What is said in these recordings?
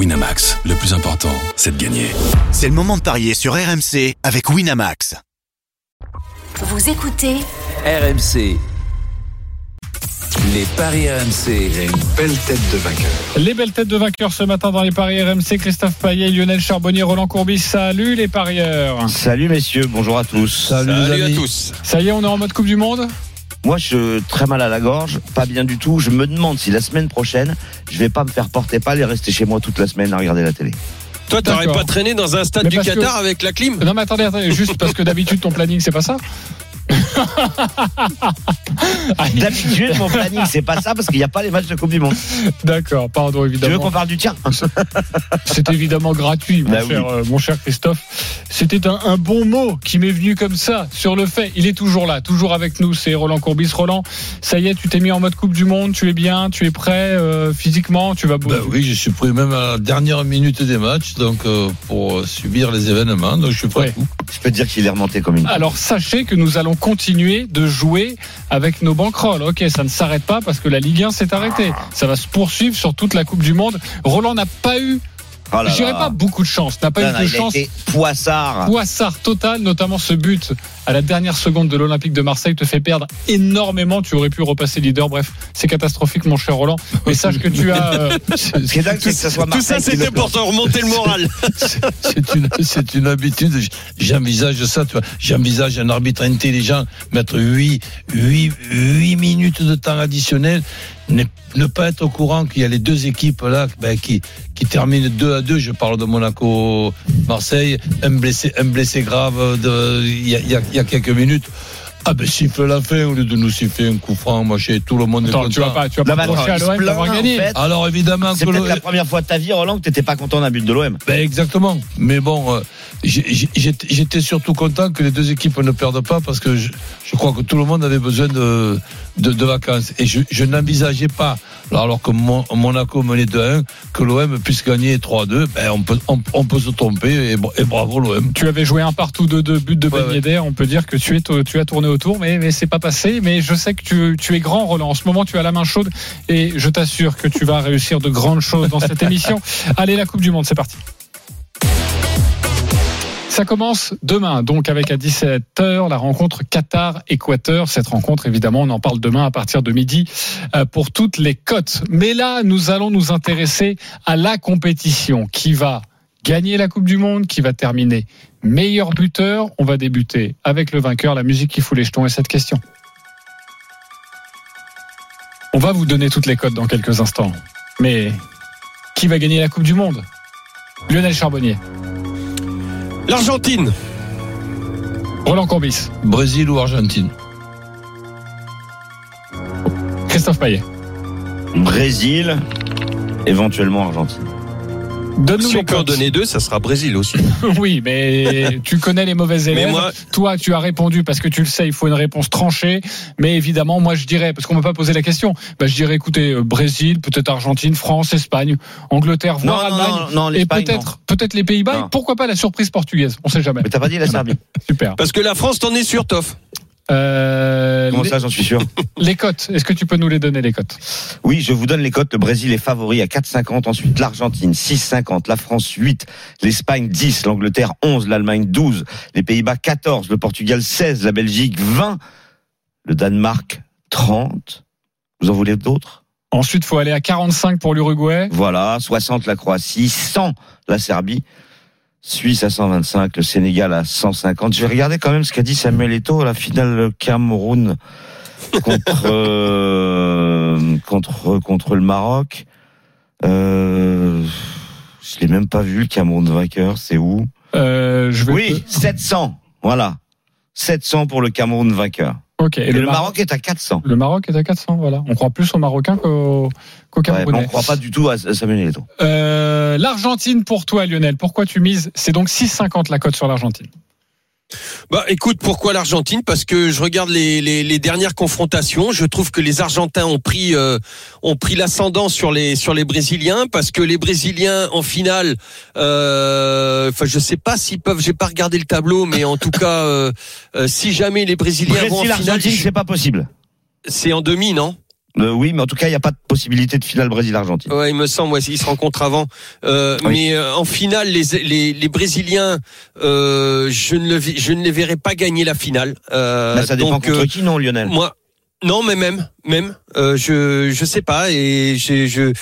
Winamax, le plus important, c'est de gagner. C'est le moment de parier sur RMC avec Winamax. Vous écoutez RMC. Les paris RMC. Il y a une belle tête de vainqueur. Les belles têtes de vainqueurs ce matin dans les paris RMC. Christophe Payet, Lionel Charbonnier, Roland Courbis. Salut les parieurs. Salut messieurs, bonjour à tous. Salut, à tous. Ça y est, on est en mode Coupe du Monde? Moi, je suis très mal à la gorge, pas bien du tout. Je me demande si la semaine prochaine, je vais pas me faire porter pâle et rester chez moi toute la semaine à regarder la télé. Toi, t'aurais pas traîné dans un stade Mais du que- Qatar avec la clim Non mais attendez, attendez, juste parce que d'habitude ton planning c'est pas ça D'habitude, mon planning, c'est pas ça parce qu'il n'y a pas les matchs de Coupe du Monde. D'accord, pardon Tu veux qu'on évidemment. parle du tien? C'est évidemment gratuit, mon, Bah oui. euh, mon cher Christophe. C'était un, un bon mot qui m'est venu comme ça sur le fait. Il est toujours là, toujours avec nous. C'est Roland Courbis. Roland, ça y est, tu t'es mis en mode Coupe du Monde. Tu es bien, tu es prêt euh, physiquement. Tu vas Ben oui, je suis prêt même à la dernière minute des matchs, donc euh, pour subir les événements. Donc je suis prêt. Ouais. Je peux te dire qu'il est remonté comme une. Alors sachez que nous allons continuer de jouer avec nos banquerolles. Ok, ça ne s'arrête pas parce que la Ligue 1 s'est arrêtée. Ça va se poursuivre sur toute la Coupe du Monde. Roland n'a pas eu, Oh je dirais pas beaucoup de chance, n'a pas Non, eu non, de chance. poissard. Poissard total, notamment ce but à la dernière seconde de l'Olympique de Marseille te fait perdre énormément. Tu aurais pu repasser leader. Bref, c'est catastrophique, mon cher Roland. Mais sache que tu as. euh, Ce qui est dingue, c'est que ça soit Tout ça, c'était pour te remonter le moral. C'est une, c'est une habitude. J'envisage ça, tu vois. J'envisage un arbitre intelligent mettre 8, 8, 8 minutes de temps additionnel. Ne, ne pas être au courant qu'il y a les deux équipes là ben, qui, qui terminent 2 à 2. Je parle de Monaco-Marseille. Un blessé, un blessé grave de, il, y a, il y a- il y a quelques minutes. Ah ben siffle la fin au lieu de nous siffler un coup franc. Moi, j'ai tout le monde est Attends, tu vas content. pas, tu vas pas à l'OM en gagné. fait. Alors évidemment C'est que peut-être la première fois de ta vie, Roland, que t'étais pas content d'un but de l'OM. Ben exactement. Mais bon, euh, j'étais surtout content que les deux équipes ne perdent pas parce que je, je crois que tout le monde avait besoin de, de, de vacances. Et je, je n'envisageais pas, alors que Mon- Monaco menait 2-1, que l'OM puisse gagner 3-2. Ben on peut, on, on peut se tromper et, bra- et bravo l'OM. Tu avais joué un partout de deux buts de Ouais, Ben ouais. On peut dire que tu, es, tu as tourné autour, mais, mais c'est pas passé. Mais je sais que tu, tu es grand, Roland. En ce moment, tu as la main chaude et je t'assure que tu vas réussir de grandes choses dans cette émission. Allez, la Coupe du Monde, c'est parti. Ça commence demain, donc avec à 17h la rencontre Qatar-Équateur. Cette rencontre, évidemment, on en parle demain à partir de midi euh, pour toutes les cotes. Mais là, nous allons nous intéresser à la compétition qui va gagner la Coupe du Monde, qui va terminer meilleur buteur? On va débuter avec le vainqueur, la musique qui fout les jetons et cette question. On va vous donner toutes les cotes dans quelques instants. Mais qui va gagner la Coupe du Monde? Lionel Charbonnier, L'Argentine. Roland Courbis, Brésil ou Argentine? Christophe Payet. Brésil, éventuellement Argentine. Donne-nous Si les on peut en donner deux, ça sera Brésil aussi. Oui, mais tu connais les mauvais élèves. Mais moi- Toi, tu as répondu parce que tu le sais, il faut une réponse tranchée. Mais évidemment, moi, je dirais, parce qu'on ne m'a pas posé la question, bah, je dirais, écoutez, euh, Brésil, peut-être Argentine, France, Espagne, Angleterre, voire Non, Allemagne. non, non, et peut-être, les Pays-Bas. Pourquoi pas la surprise portugaise On sait jamais. Mais t'as pas dit la Serbie Super. Parce que la France, t'en es sûr, Toff. Euh, Comment les, ça, j'en suis sûr les cotes. Est-ce que tu peux nous les donner les cotes? Oui, je vous donne les cotes. Le Brésil est favori à 4,50. Ensuite, l'Argentine 6,50. La France 8. L'Espagne 10. L'Angleterre 11. L'Allemagne 12. Les Pays-Bas 14. Le Portugal 16. La Belgique 20. Le Danemark 30. Vous en voulez d'autres? Ensuite, faut aller à 45 pour l'Uruguay. Voilà. 60 la Croatie. 100 la Serbie. Suisse à 125, le Sénégal à 150. Je vais regarder quand même ce qu'a dit Samuel Eto'o à la finale Cameroun contre euh, contre contre le Maroc. Euh, je l'ai même pas vu le Cameroun vainqueur. C'est où? Euh, je vais Oui, 700. Voilà, 700 pour le Cameroun vainqueur. Ok. Et, Et, le, Maroc est à 400. Le Maroc est à 400, voilà. On croit plus aux Marocains qu'aux Ouais, Camerounais. on croit pas du tout à Samuel Eto'o. Euh, L'Argentine pour toi, Lionel. Pourquoi tu mises C'est donc 6,50 la cote sur l'Argentine. Bah, écoute, pourquoi l'Argentine? Parce que je regarde les, les, les dernières confrontations. Je trouve que les Argentins ont pris euh, ont pris l'ascendant sur les sur les Brésiliens parce que les Brésiliens en finale. euh, Enfin, je sais pas s'ils peuvent. J'ai pas regardé le tableau, mais en tout cas, euh, euh, si jamais les Brésiliens vont en Brésil finale, c'est pas possible. c'est en demi, non? Euh, oui, mais en tout cas, il n'y a pas de possibilité de finale Brésil-Argentine. Ouais, il me semble, ouais, ils se rencontrent avant. Euh, Oui. Mais euh, en finale, les, les, les Brésiliens, euh, je, ne le, je ne les verrai pas gagner la finale. Euh, Là, ça dépend donc, contre euh, qui, non, Lionel? moi, non, mais même, même, euh, je, je sais pas, et je, je,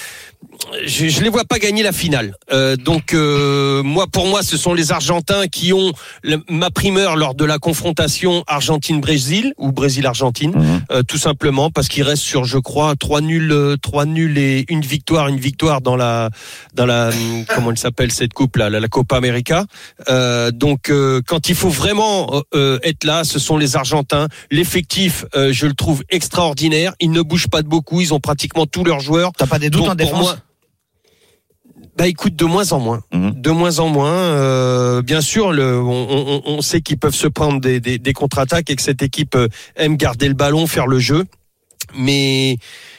je, je les vois pas gagner la finale. Euh, donc, euh, moi, pour moi, ce sont les Argentins qui ont le- ma primeur lors de la confrontation Argentine-Brésil ou Brésil-Argentine, Mhm. euh, tout simplement parce qu'il reste sur, je crois, trois nuls, euh, trois nuls et une victoire, une victoire dans la, dans la, hum, comment elle s'appelle cette coupe là, la, la Copa América. Euh, donc, euh, quand il faut vraiment euh, euh, être là, ce sont les Argentins. L'effectif, euh, je le trouve extraordinaire. Ils ne bougent pas de beaucoup. Ils ont pratiquement tous leurs joueurs. T'as pas des doutes Donc, en pour défense moi, bah écoute, de moins en moins, Mhm. de moins en moins. euh, bien sûr, le, on, on- on sait qu'ils peuvent se prendre des, des, des contre-attaques et que cette équipe euh, aime garder le ballon, faire le jeu. Mais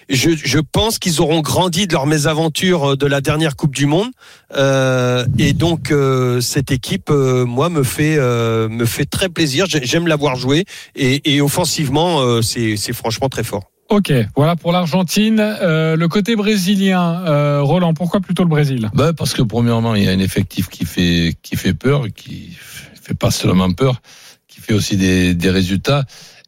je, je pense qu'ils auront grandi de leur mésaventure euh, de la dernière Coupe du Monde. Euh, et donc euh, cette équipe, euh, moi, me fait euh, me fait très plaisir. J'ai- J'aime l'avoir joué et, et offensivement, euh, c'est franchement très fort. Ok, voilà pour l'Argentine. Euh, le côté brésilien, euh, Roland, pourquoi plutôt le Brésil? Ben, parce que premièrement, il y a un effectif qui fait, qui fait peur, qui fait pas seulement peur, qui fait aussi des, des résultats.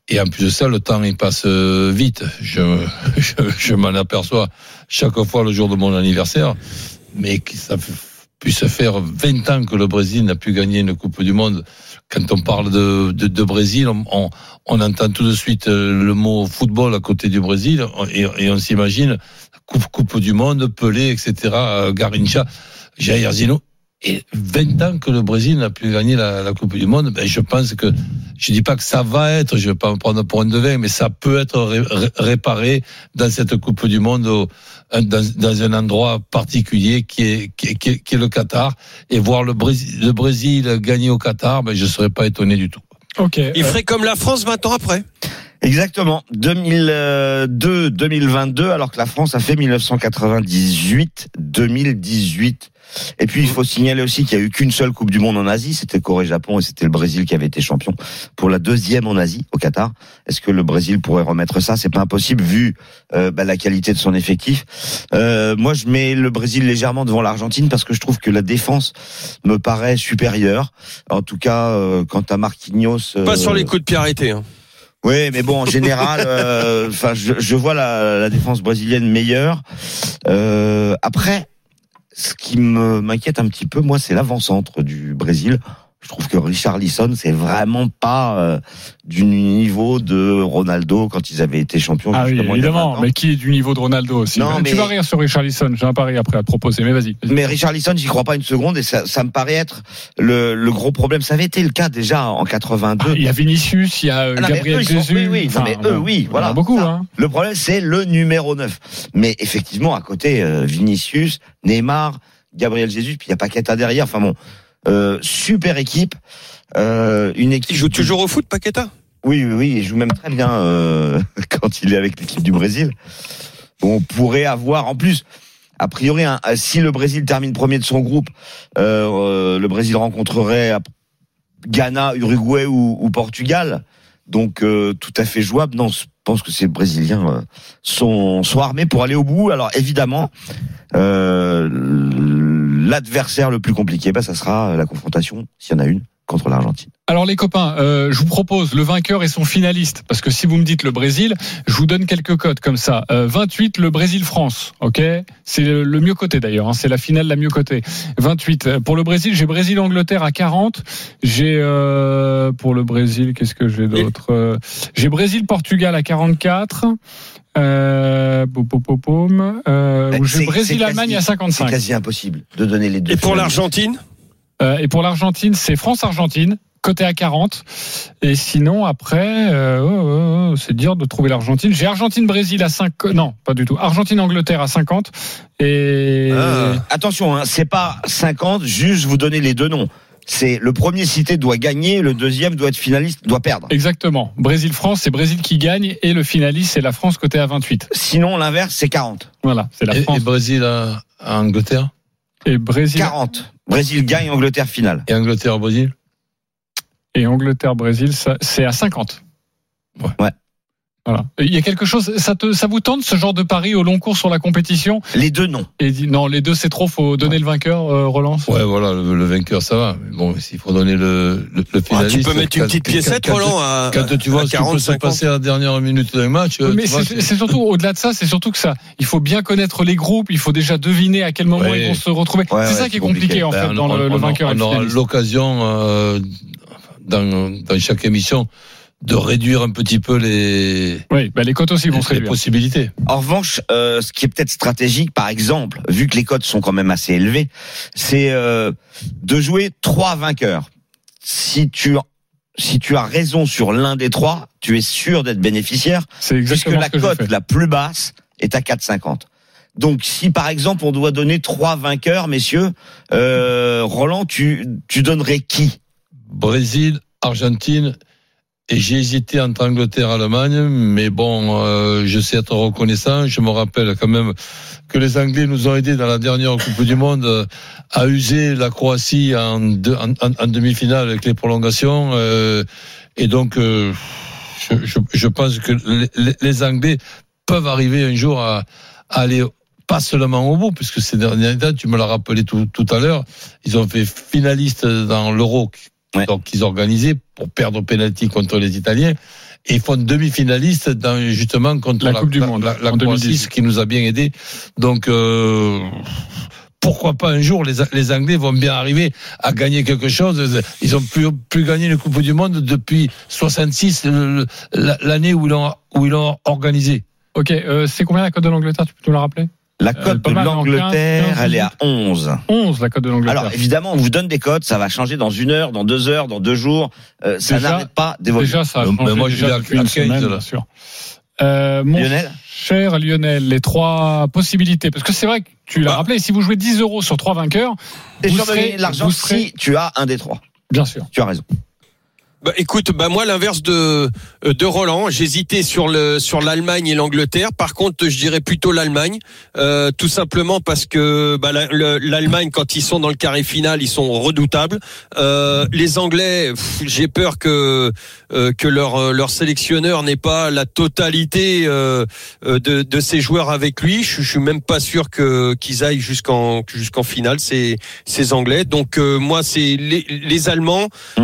Et en plus de ça, le temps, il passe euh, vite. Je, je, je m'en aperçois chaque fois le jour de mon anniversaire. Mais ça f- puisse faire 20 ans que le Brésil n'a pu gagner une Coupe du Monde. Quand on parle de, de, de Brésil, on, on, on entend tout de suite euh, le mot football à côté du Brésil et, et on s'imagine coupe, coupe du Monde, Pelé, etc., euh, Garincha, Jair Zino. Et 20 ans que le Brésil n'a plus gagné la, la Coupe du Monde, ben je pense que, je dis pas que ça va être, je vais pas me prendre pour un devin, mais ça peut être ré- ré- réparé dans cette Coupe du Monde, au- dans, dans un endroit particulier qui est, qui est, qui est- qui est le Qatar. Et voir le Brésil, le Brésil gagner au Qatar, ben je serais pas étonné du tout. Ok. Il euh, ferait comme la France 20 ans après. Exactement. 2002-2022, alors que la France a fait 1998-2018. Et puis, il faut signaler aussi qu'il y a eu qu'une seule Coupe du Monde en Asie. C'était Corée-Japon et c'était le Brésil qui avait été champion pour la deuxième en Asie, au Qatar. Est-ce que le Brésil pourrait remettre ça? C'est pas impossible vu euh, bah, la qualité de son effectif. Euh, moi, je mets le Brésil légèrement devant l'Argentine parce que je trouve que la défense me paraît supérieure. En tout cas, euh, quant à Marquinhos. Pas euh, sur les coups de pied arrêtés. Hein. oui, mais bon, en général, euh, enfin, je, je vois la, la défense brésilienne meilleure. Euh, après, ce qui m'inquiète un petit peu, moi, c'est l'avant-centre du Brésil. Je trouve que Richard Lisson, c'est vraiment pas euh, du niveau de Ronaldo quand ils avaient été champions. Ah oui, évidemment, 20 ans. mais qui est du niveau de Ronaldo aussi Non, Tu mais- vas rire sur Richarlison, j'ai un pari après à te proposer, mais vas-y. Mais Richard Lisson, j'y crois pas une seconde et ça, ça me paraît être le, le gros problème. Ça avait été le cas déjà en 82. Ah, il y a Vinicius, il y a euh, non, Gabriel eux, ils sont- Jésus. oui, oui, non, mais eux, oui, en a voilà, beaucoup, hein. Le problème, c'est le numéro 9. Mais effectivement, à côté, euh, Vinicius, Neymar, Gabriel Jesus, puis il y a Paqueta derrière. Enfin bon, euh, super équipe. Euh, une équipe. Il joue toujours au foot, Paqueta? Oui, oui, oui, il joue même très bien euh, quand il est avec l'équipe du Brésil. On pourrait avoir, en plus, a priori, si le Brésil termine premier de son groupe, le Brésil rencontrerait Ghana, Uruguay ou, ou Portugal. Donc euh, tout à fait jouable. Non, je pense que ces Brésiliens euh, sont, sont armés pour aller au bout. Alors évidemment, euh, l'adversaire le plus compliqué, bah, ça sera la confrontation, s'il y en a une, contre l'Argentine. Alors les copains, euh, je vous propose le vainqueur et son finaliste, parce que si vous me dites le Brésil, je vous donne quelques codes comme ça. Euh, 28 le Brésil-France, ok? C'est le, le mieux côté d'ailleurs, hein, c'est la finale la mieux cotée. 28 Euh, pour le Brésil, j'ai Brésil-Angleterre à 40. J'ai euh, pour le Brésil, qu'est-ce que j'ai d'autre? Euh, J'ai Brésil-Portugal à 44. Euh. Euh, j'ai Brésil-Allemagne à quasi- 55. C'est quasi impossible de donner les deux. Et pour l'Argentine? Et pour l'Argentine, c'est France-Argentine, côté à 40. Et sinon, après, euh, oh, oh, oh, c'est dur de trouver l'Argentine. J'ai Argentine-Brésil à 5. Non, pas du tout. Argentine-Angleterre à 50. Et. Ah. Attention, hein, c'est pas 50, juste vous donner les deux noms. C'est le premier cité doit gagner, le deuxième doit être finaliste, doit perdre. Exactement. Brésil-France, c'est Brésil qui gagne. Et le finaliste, c'est la France côté à 28. Sinon, l'inverse, c'est 40. Voilà, c'est la Et, France. et Brésil à, à Angleterre? Et Brésil. 40. Brésil gagne, Angleterre finale. Et Angleterre-Brésil Et Angleterre-Brésil, c'est à 50. Voilà. Il y a quelque chose, ça, te, ça vous tente ce genre de pari au long cours sur la compétition? Les deux, non. Et non, les deux c'est trop, faut donner le vainqueur, euh, Roland. Ouais, voilà, le, le vainqueur, ça va. Mais bon, s'il faut donner le, le, le Ah, tu peux mettre une petite piécette, Roland, à, Quand tu vois à ce qui peut 40, se 50. passer à la dernière minute d'un match. Oui, mais c'est surtout au-delà de ça, c'est surtout que ça, il faut bien connaître les groupes, il faut déjà deviner à quel moment Ouais. ils vont se retrouver. Ouais, c'est ouais, ça qui est compliqué compliqué. en Ben, fait dans on- le, on- vainqueur. On aura l'occasion euh, dans, dans chaque émission de réduire un petit peu les, Oui, bah les cotes aussi vont se les réduire. possibilités. En revanche, euh, ce qui est peut-être stratégique, par exemple, vu que les cotes sont quand même assez élevées, c'est euh, de jouer trois vainqueurs. Si tu si tu as raison sur l'un des trois, tu es sûr d'être bénéficiaire, C'est puisque exactement la ce que je cote la plus basse est à 4,50. Donc, si par exemple on doit donner trois vainqueurs, messieurs, euh, Roland, tu tu donnerais qui? Brésil, Argentine, j'ai hésité entre Angleterre et Allemagne, mais bon, euh, je sais être reconnaissant. Je me rappelle quand même que les Anglais nous ont aidés dans la dernière Coupe du Monde euh, à user la Croatie en, demi-finale avec les prolongations. euh, et donc, je, pense que les, Anglais peuvent arriver un jour à, à aller pas seulement au bout, puisque ces dernières dates, tu me l'as rappelé tout, tout à l'heure, ils ont fait finaliste dans l'Euro Ouais. donc ils organisaient pour perdre au penalty contre les Italiens et ils font demi-finaliste dans justement contre La la, Coupe du Monde, la, la en Croatie, 2018. ce qui nous a bien aidé. Donc euh, pourquoi pas un jour les, les Anglais vont bien arriver à gagner quelque chose. Ils ont plus plus gagné une Coupe du Monde depuis 66 le- le- la- l'année où ils l'ont où ils l'ont organisé. Ok, euh, c'est combien la cote de l'Angleterre? Tu peux nous la rappeler? La Euh, cote de mal, en 15, l'Angleterre, 15, elle est à 11. 11 la cote de l'Angleterre. Alors évidemment, on vous donne des cotes, ça va changer dans une heure, dans deux heures, dans deux jours. Euh, ça n'arrête pas d'évoluer. déjà, ça a Mais changé moi, je déjà depuis une 15, semaine, bien sûr. Euh, mon Lionel cher Lionel, les trois possibilités, parce que c'est vrai que tu l'as Bah. rappelé, si vous jouez 10 euros sur trois vainqueurs, Et vous l'argent serez- si tu as un des trois. bien sûr. Tu as raison. Bah, écoute, bah moi l'inverse de euh, de Roland, j'hésitais sur le sur l'Allemagne et l'Angleterre. Par contre, je dirais plutôt l'Allemagne, euh, tout simplement parce que bah, la- le- l'Allemagne quand ils sont dans le carré final, ils sont redoutables. Euh, les Anglais, j'ai peur que euh, que leur euh, leur sélectionneur n'ait pas la totalité euh, de de ses joueurs avec lui. Je, je suis même pas sûr que qu'ils aillent jusqu'en jusqu'en finale. Ces ces Anglais. Donc euh, moi c'est les les Allemands Mmh.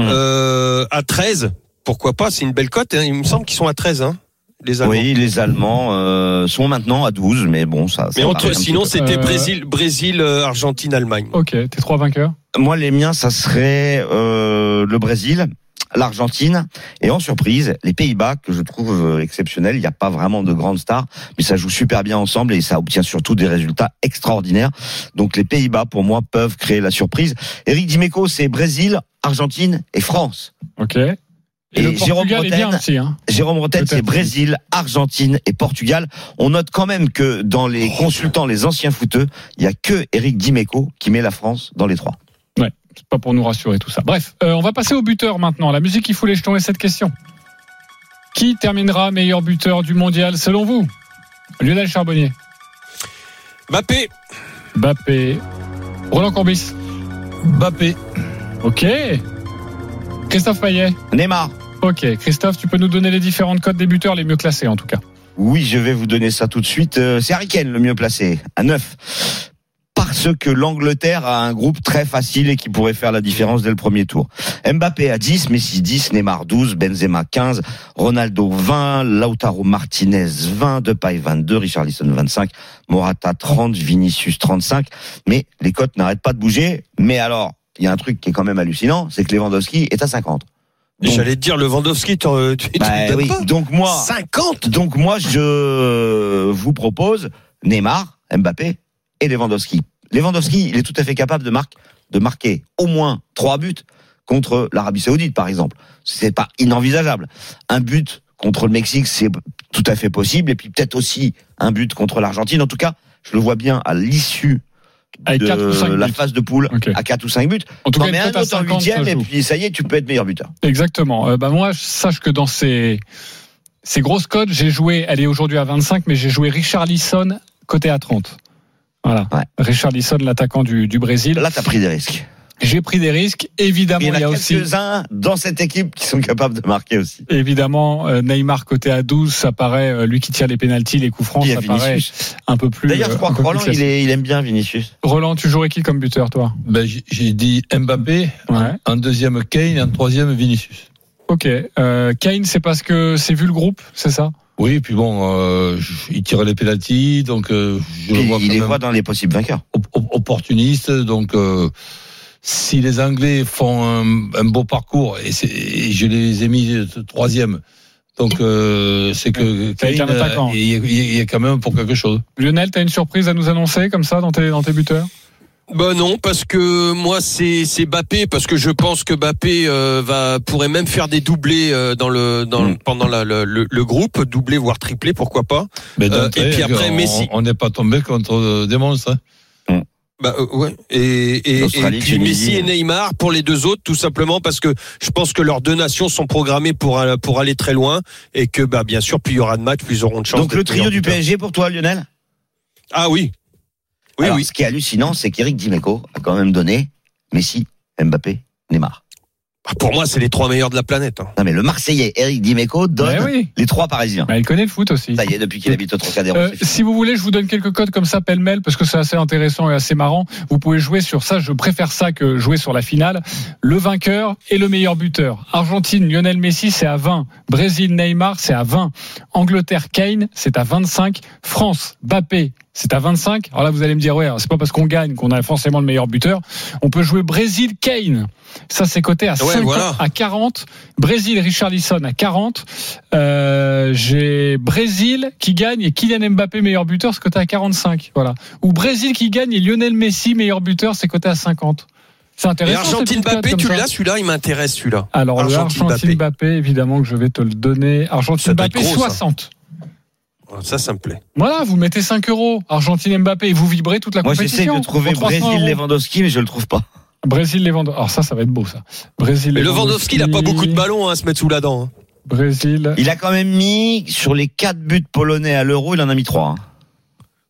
Euh, à 13, pourquoi pas C'est une belle cote. hein. Il me semble qu'ils sont à 13, hein, les Allemands. Oui, les Allemands euh, sont maintenant à 12, mais bon, ça. ça Mais entre, sinon, c'était Euh, Brésil, Brésil, euh, Argentine, Allemagne. Ok, tes trois vainqueurs. Moi, les miens, ça serait euh, le Brésil, l'Argentine et en surprise, les Pays-Bas que je trouve euh, exceptionnels. Il n'y a pas vraiment de grandes stars, mais ça joue super bien ensemble et ça obtient surtout des résultats extraordinaires. Donc les Pays-Bas, pour moi, peuvent créer la surprise. Eric Dimeco, c'est Brésil, Argentine et France. Ok. Et, Jérôme. Hein. Rotten, Peut-être. c'est Brésil, Argentine et Portugal. On note quand même que dans les consultants, les anciens footeux, il y a que Eric Dimeco qui met la France dans les trois. Pas pour nous rassurer tout ça. Bref, euh, on va passer au buteur maintenant. La musique qui fout les jetons et cette question. Qui terminera meilleur buteur du mondial selon vous? Lionel Charbonnier, Mbappé, Bappé, Roland Courbis. Mbappé, Ok. Christophe Payet. Neymar. Ok. Christophe, tu peux nous donner les différentes codes des buteurs les mieux classés en tout cas. Oui, je vais vous donner ça tout de suite. Euh, C'est Harry Kane le mieux placé, à 9. Parce que l'Angleterre a un groupe très facile et qui pourrait faire la différence dès le premier tour. Mbappé à 10, Messi 10, Neymar 12, Benzema 15, Ronaldo 20, Lautaro Martinez 20, Depay 22, Richarlison 25, Morata 30, Vinicius 35. Mais les cotes n'arrêtent pas de bouger. Mais alors, il y a un truc qui est quand même hallucinant, c'est que Lewandowski est à 50. Donc- j'allais te dire Lewandowski, tu tu Bah oui. pas Donc moi, 50 donc moi, je vous propose Neymar, Mbappé et Lewandowski. Lewandowski, il est tout à fait capable de, mar- de marquer au moins trois buts contre l'Arabie Saoudite, par exemple. C'est pas inenvisageable. Un but contre le Mexique, c'est tout à fait possible. Et puis peut-être aussi un but contre l'Argentine. En tout cas, je le vois bien à l'issue de ou la buts. phase de poule à 4 ou 5 buts. En tout cas, une un autre en 50, huitième ça et joue. puis ça y est, tu peux être meilleur buteur. Exactement. Euh, bah moi, je sache que dans ces, ces grosses codes, j'ai joué, elle est aujourd'hui à 25, mais j'ai joué Richard Lisson côté à 30. Voilà. Ouais. Richard Lisson, l'attaquant du, du Brésil. Là, t'as pris des risques. J'ai pris des risques. Évidemment, Il y en il y a a aussi quelques-uns dans cette équipe qui sont capables de marquer aussi. évidemment euh, Neymar côté à 12, ça paraît euh, lui qui tire les pénalties, les coups francs, a ça paraît Vinicius. un peu plus. D'ailleurs, je euh, crois un que Roland, il, classique. est- il aime bien Vinicius. Roland, tu jouerais qui comme buteur, toi? Ben, j'ai- j'ai dit Mbappé, Ouais. en deuxième Kane, en troisième Vinicius. Ok. Euh, Kane, c'est parce que c'est vu le groupe, c'est ça? Oui, puis bon, euh, il tire les pénalties, donc euh, je le vois il les voit dans les possibles vainqueurs. op- op- opportuniste. Donc, euh, si les Anglais font un, un beau parcours, et, c'est- et je les ai mis euh, troisième, donc euh, c'est que euh, il y, a- il y a quand même pour quelque chose. Lionel, t'as une surprise à nous annoncer comme ça dans tes, dans tes buteurs? Bah non, parce que moi c'est c'est Bappé, parce que je pense que Bappé euh, va pourrait même faire des doublés euh, dans le dans le- Mm. pendant la- le, le, le groupe, doublé voire triplé, pourquoi pas. Mais Euh, et puis après, on- Messi. On n'est pas tombé contre euh, des monstres. hein. Bah euh, ouais. Et, et, et puis. Messi et Neymar pour les deux autres, tout simplement parce que je pense que leurs deux nations sont programmées pour euh, pour aller très loin et que bah bien sûr plus il y aura de matchs, plus ils auront de chance. Donc le trio du. PSG pour toi, Lionel? Ah oui. Oui Alors, oui. Ce qui est hallucinant, c'est qu'Eric Dimeco a quand même donné Messi, Mbappé, Neymar. Ah, Pour moi, c'est les trois meilleurs de la planète. hein. Non mais le Marseillais Eric Dimeco donne Eh oui. les trois Parisiens. Bah, Il connaît le foot aussi. Ça y est, depuis qu'il habite au Trocadéro. Euh, si vous voulez, je vous donne quelques codes comme ça pêle-mêle parce que c'est assez intéressant et assez marrant. Vous pouvez jouer sur ça. Je préfère ça que jouer sur la finale. Le vainqueur et le meilleur buteur. Argentine, Lionel Messi, c'est à 20. Brésil, Neymar, c'est à 20. Angleterre, Kane, c'est à 25. France, Bappé, c'est à 25. Alors là, vous allez me dire, ouais, c'est pas parce qu'on gagne qu'on a forcément le meilleur buteur. On peut jouer Brésil, Kane. Ça, c'est coté à Ouais, 50, voilà. à 40. Brésil, Richarlison à 40. Euh, j'ai Brésil qui gagne et Kylian Mbappé meilleur buteur, c'est coté à 45. Voilà. Ou Brésil qui gagne et Lionel Messi meilleur buteur, c'est coté à 50. C'est intéressant. Argentine petites cotes Bappé, comme tu l'as celui-là, il m'intéresse celui-là. Alors Argentine Argentine Bappé. Bappé, évidemment que je vais te le donner. Argentine Ça doit être Bappé gros, ça. 60. Ça, ça me plaît. Voilà, vous mettez 5 euros. Argentine Mbappé et vous vibrez toute la Moi compétition. j'essaie de trouver pour 300 Brésil. Lewandowski, mais je le trouve pas. Brésil Lewandowski. Alors ça, ça va être beau ça. Brésil Mais Lewandowski, il a pas beaucoup de ballons hein, à se mettre sous la dent. hein. Brésil. Il a quand même mis sur les quatre buts polonais à l'Euro, il en a mis trois. hein.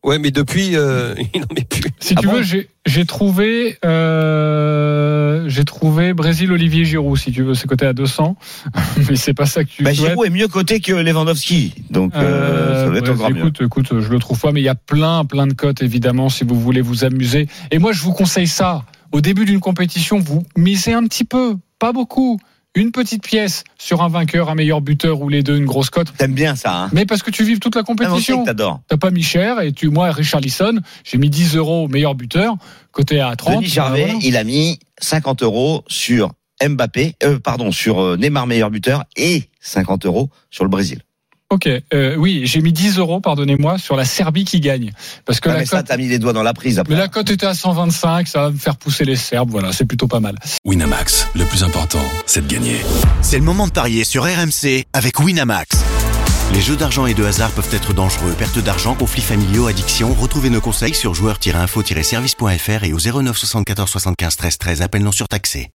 Ouais, mais depuis, euh, il n'en met plus. Si Ah tu bon veux, j'ai trouvé, euh, j'ai trouvé Brésil Olivier Giroud. Si tu veux, c'est coté à 200, mais c'est pas ça que tu Bah, souhaites. Giroud est mieux coté que Lewandowski, donc euh, ça doit être ouais, encore mieux. écoute, écoute, je le trouve pas, mais il y a plein, plein de cotes évidemment si vous voulez vous amuser. Et moi, je vous conseille ça. Au début d'une compétition, vous misez un petit peu, pas beaucoup, une petite pièce sur un vainqueur, un meilleur buteur ou les deux, une grosse cote. T'aimes bien ça, hein Mais parce que tu vives toute la Ah, compétition. t'adores. T'as pas mis cher et tu, moi, Richard Lisson, j'ai mis 10 euros meilleur buteur, côté à 30. Denis Charvet, voilà. il a mis 50 euros sur Mbappé, euh, pardon, sur euh, Neymar meilleur buteur et 50 euros sur le Brésil. Ok, euh, oui, j'ai mis 10 euros, pardonnez-moi, sur la Serbie qui gagne. Parce que Ah, la mais ça, cote, t'as mis les doigts dans la prise après. mais la cote était à 125, ça va me faire pousser les Serbes, voilà, c'est plutôt pas mal. Winamax, le plus important, c'est de gagner. C'est le moment de parier sur RMC avec Winamax. Les jeux d'argent et de hasard peuvent être dangereux. Perte d'argent, conflits familiaux, addiction. Retrouvez nos conseils sur joueurs-info-service.fr et au 09 74 75 13 13. Appel non surtaxé.